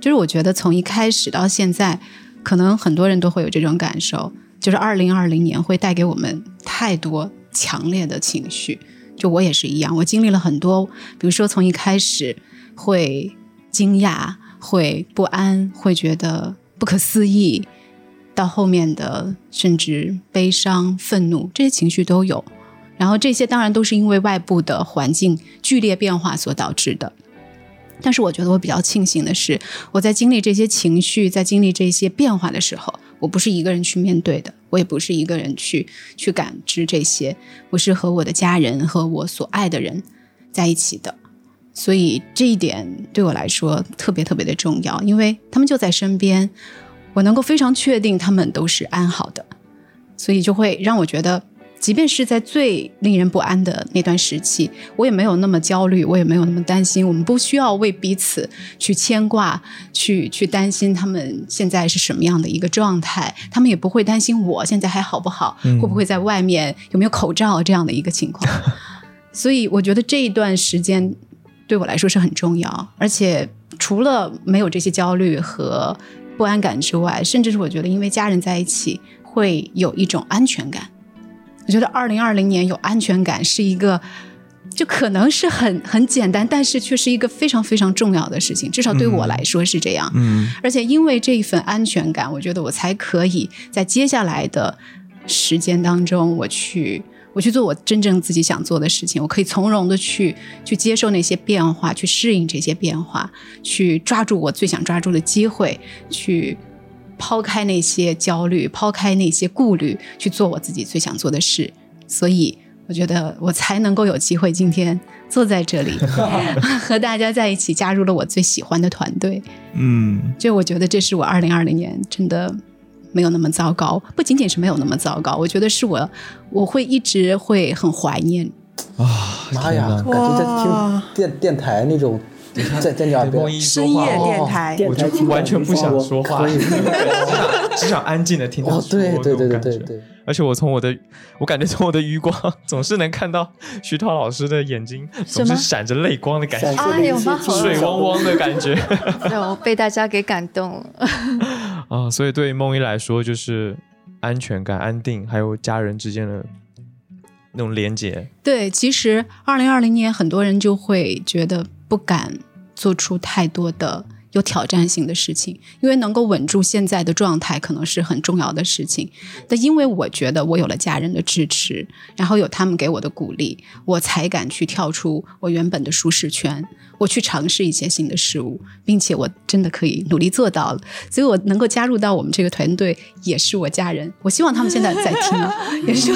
就是我觉得从一开始到现在，可能很多人都会有这种感受，就是二零二零年会带给我们太多强烈的情绪。就我也是一样，我经历了很多，比如说从一开始会惊讶、会不安、会觉得不可思议，到后面的甚至悲伤、愤怒，这些情绪都有。然后这些当然都是因为外部的环境剧烈变化所导致的。但是我觉得我比较庆幸的是，我在经历这些情绪、在经历这些变化的时候，我不是一个人去面对的，我也不是一个人去去感知这些，我是和我的家人和我所爱的人在一起的。所以这一点对我来说特别特别的重要，因为他们就在身边，我能够非常确定他们都是安好的，所以就会让我觉得。即便是在最令人不安的那段时期，我也没有那么焦虑，我也没有那么担心。我们不需要为彼此去牵挂，去去担心他们现在是什么样的一个状态，他们也不会担心我现在还好不好，会不会在外面有没有口罩这样的一个情况。所以我觉得这一段时间对我来说是很重要，而且除了没有这些焦虑和不安感之外，甚至是我觉得因为家人在一起会有一种安全感。我觉得二零二零年有安全感是一个，就可能是很 (laughs) 很简单，但是却是一个非常非常重要的事情。至少对我来说是这样。嗯，而且因为这一份安全感，我觉得我才可以在接下来的时间当中，我去我去做我真正自己想做的事情。我可以从容的去去接受那些变化，去适应这些变化，去抓住我最想抓住的机会，去。抛开那些焦虑，抛开那些顾虑，去做我自己最想做的事。所以，我觉得我才能够有机会今天坐在这里，(laughs) (laughs) 和大家在一起，加入了我最喜欢的团队。嗯，就我觉得这是我二零二零年真的没有那么糟糕，不仅仅是没有那么糟糕，我觉得是我我会一直会很怀念啊！妈呀，感觉在听电电台那种。在在那边深夜电台，我就完全不想说话，只想只想安静的听他说。对对对对对对。而且我从我的，我感觉从我的余光 (laughs) 总是能看到徐涛老师的眼睛总是闪着泪光的感觉，啊，有吗？水汪汪的感觉，(laughs) 有被大家给感动了。(laughs) 啊，所以对于梦一来说，就是安全感、安定，还有家人之间的那种连接。对，其实二零二零年很多人就会觉得。不敢做出太多的有挑战性的事情，因为能够稳住现在的状态，可能是很重要的事情。但因为我觉得我有了家人的支持，然后有他们给我的鼓励，我才敢去跳出我原本的舒适圈，我去尝试一些新的事物，并且我真的可以努力做到了。所以我能够加入到我们这个团队，也是我家人。我希望他们现在在听，(laughs) 也是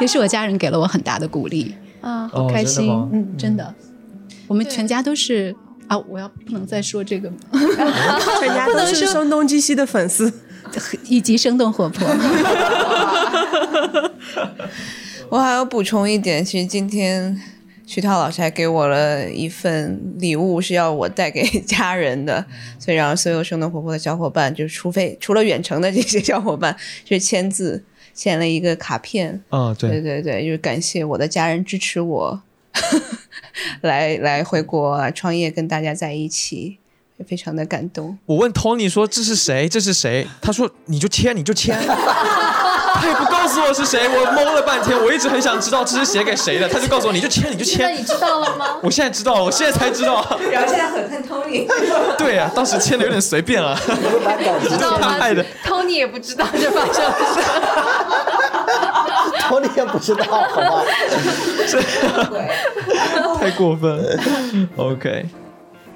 也是我家人给了我很大的鼓励啊，好开心，嗯，真的。我们全家都是啊！我要不能再说这个，(laughs) 全家都是声东击西的粉丝，(laughs) 以及生动活泼。(laughs) 我还要补充一点，其实今天徐涛老师还给我了一份礼物，是要我带给家人的，所以让所有生动活泼的小伙伴，就是除非除了远程的这些小伙伴，是签字签了一个卡片。嗯，对对对对，就是感谢我的家人支持我。(laughs) 来来回国创业，跟大家在一起，也非常的感动。我问 Tony 说这是谁？这是谁？他说你就签，你就签。他也不告诉我是谁，我懵了半天。我一直很想知道这是写给谁的，他就告诉我你就签，你就签。那你知道了吗？我现在知道了，我现在才知道。然后现在很恨 Tony。(laughs) 对呀，当时签的有点随便了。(laughs) 知道吗？Tony 也不知道这发生了什么。(laughs) 托尼也不知道，好吧？太过分了。OK。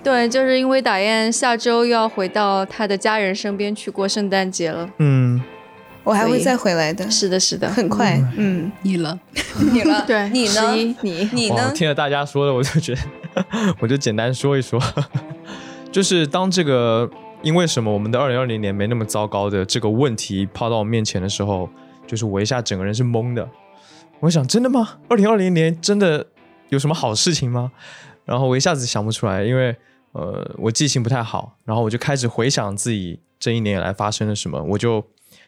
对，就是因为打雁下周又要回到他的家人身边去过圣诞节了。嗯，我还会再回来的。是的，是的，很快。嗯，你了，(laughs) 你了。对，你呢？你你呢？听了大家说的，我就觉得，(laughs) 我就简单说一说，(laughs) 就是当这个因为什么我们的二零二零年没那么糟糕的这个问题抛到我面前的时候。就是我一下整个人是懵的，我想真的吗？二零二零年真的有什么好事情吗？然后我一下子想不出来，因为呃我记性不太好，然后我就开始回想自己这一年以来发生了什么，我就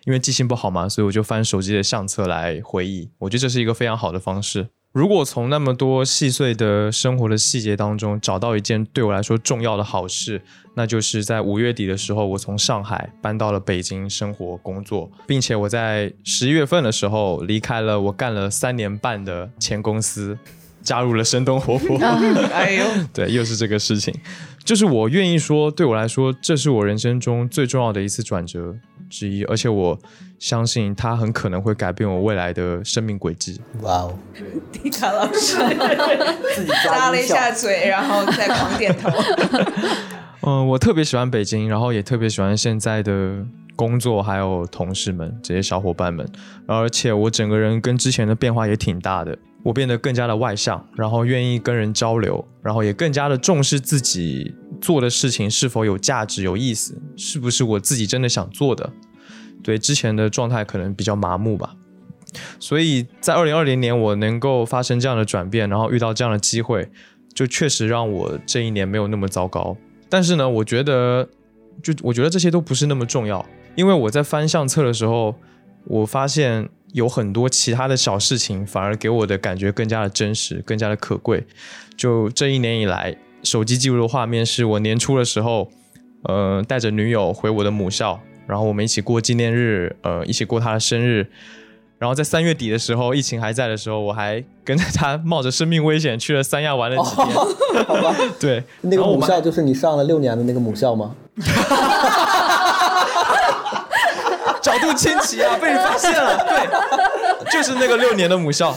因为记性不好嘛，所以我就翻手机的相册来回忆，我觉得这是一个非常好的方式。如果从那么多细碎的生活的细节当中找到一件对我来说重要的好事，那就是在五月底的时候，我从上海搬到了北京生活工作，并且我在十一月份的时候离开了我干了三年半的前公司，加入了生动活泼。(laughs) (laughs) 哎呦，(laughs) 对，又是这个事情，就是我愿意说，对我来说，这是我人生中最重要的一次转折。之一，而且我相信它很可能会改变我未来的生命轨迹。哇哦！迪卡老师自己咂了一下嘴，然后再狂点头。(laughs) 嗯，我特别喜欢北京，然后也特别喜欢现在的工作还有同事们这些小伙伴们，而且我整个人跟之前的变化也挺大的。我变得更加的外向，然后愿意跟人交流，然后也更加的重视自己做的事情是否有价值、有意思，是不是我自己真的想做的。对之前的状态可能比较麻木吧。所以在二零二零年，我能够发生这样的转变，然后遇到这样的机会，就确实让我这一年没有那么糟糕。但是呢，我觉得，就我觉得这些都不是那么重要，因为我在翻相册的时候，我发现有很多其他的小事情，反而给我的感觉更加的真实，更加的可贵。就这一年以来，手机记录的画面是我年初的时候，呃，带着女友回我的母校，然后我们一起过纪念日，呃，一起过她的生日。然后在三月底的时候，疫情还在的时候，我还跟着他冒着生命危险去了三亚玩了几天。好吧，对，那个母校就是你上了六年的那个母校吗？角度清奇啊，(laughs) 被你发现了，对，就是那个六年的母校，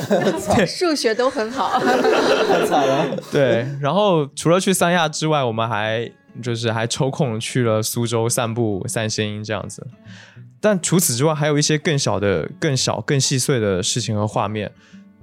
对，数学都很好，太惨了。对，然后除了去三亚之外，我们还就是还抽空去了苏州散步、散心这样子。但除此之外，还有一些更小的、更小、更细碎的事情和画面，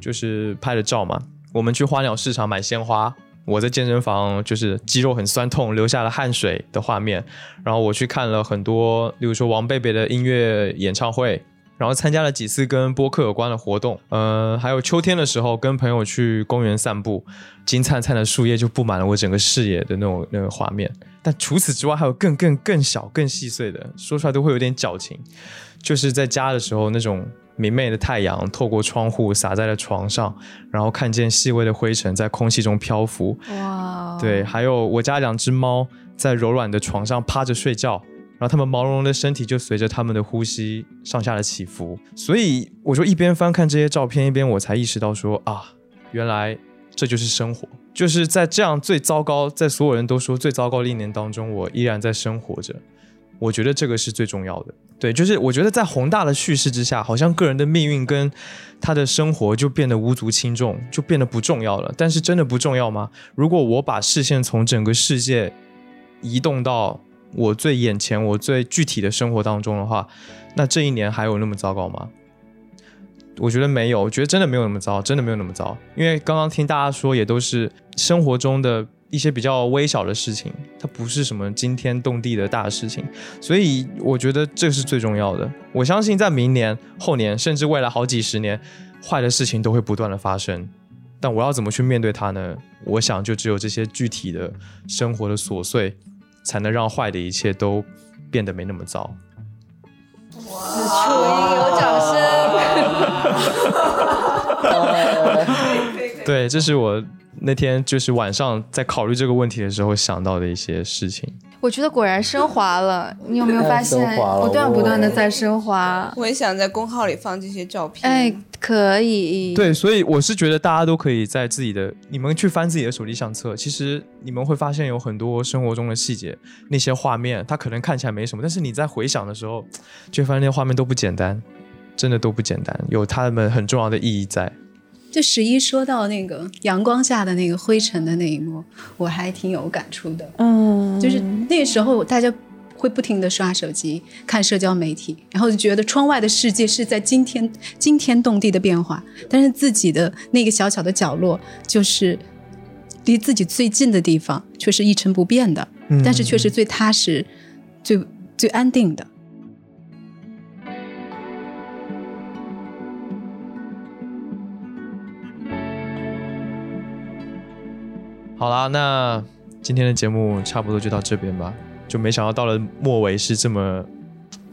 就是拍的照嘛。我们去花鸟市场买鲜花，我在健身房就是肌肉很酸痛，流下了汗水的画面。然后我去看了很多，例如说王贝贝的音乐演唱会，然后参加了几次跟播客有关的活动。嗯，还有秋天的时候跟朋友去公园散步，金灿灿的树叶就布满了我整个视野的那种那个画面。但除此之外，还有更更更小、更细碎的，说出来都会有点矫情。就是在家的时候，那种明媚的太阳透过窗户洒在了床上，然后看见细微的灰尘在空气中漂浮。哇！对，还有我家两只猫在柔软的床上趴着睡觉，然后它们毛茸茸的身体就随着它们的呼吸上下的起伏。所以我就一边翻看这些照片，一边我才意识到说啊，原来这就是生活。就是在这样最糟糕，在所有人都说最糟糕的一年当中，我依然在生活着。我觉得这个是最重要的。对，就是我觉得在宏大的叙事之下，好像个人的命运跟他的生活就变得无足轻重，就变得不重要了。但是真的不重要吗？如果我把视线从整个世界移动到我最眼前、我最具体的生活当中的话，那这一年还有那么糟糕吗？我觉得没有，我觉得真的没有那么糟，真的没有那么糟。因为刚刚听大家说，也都是生活中的一些比较微小的事情，它不是什么惊天动地的大事情。所以我觉得这是最重要的。我相信在明年、后年，甚至未来好几十年，坏的事情都会不断的发生。但我要怎么去面对它呢？我想就只有这些具体的生活的琐碎，才能让坏的一切都变得没那么糟。此处应有掌声。(laughs) 对，这是我那天就是晚上在考虑这个问题的时候想到的一些事情。我觉得果然升华了，你有没有发现 (laughs) 不断不断的在升华？我也想在公号里放这些照片。哎，可以。对，所以我是觉得大家都可以在自己的，你们去翻自己的手机相册，其实你们会发现有很多生活中的细节，那些画面，它可能看起来没什么，但是你在回想的时候，就发现那些画面都不简单，真的都不简单，有他们很重要的意义在。就十一说到那个阳光下的那个灰尘的那一幕，我还挺有感触的。嗯，就是那时候大家会不停的刷手机、看社交媒体，然后就觉得窗外的世界是在惊天惊天动地的变化，但是自己的那个小小的角落，就是离自己最近的地方，却是一成不变的，嗯但是却是最踏实、最最安定的。好啦，那今天的节目差不多就到这边吧。就没想到到了末尾是这么，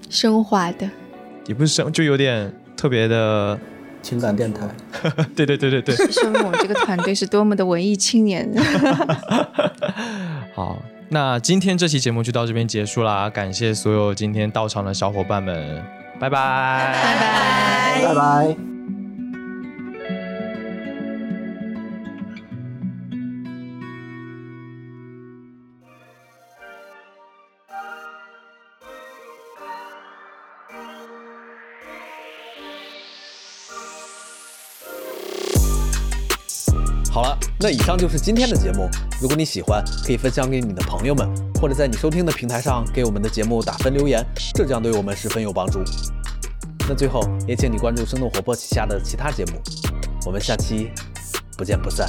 升华的，也不是生，就有点特别的情感电台。对对对对对。说明我们这个团队是多么的文艺青年。(laughs) 好，那今天这期节目就到这边结束啦，感谢所有今天到场的小伙伴们，拜拜，拜拜拜拜。那以上就是今天的节目。如果你喜欢，可以分享给你的朋友们，或者在你收听的平台上给我们的节目打分留言，这将对我们十分有帮助。那最后也请你关注生动活泼旗下的其他节目，我们下期不见不散。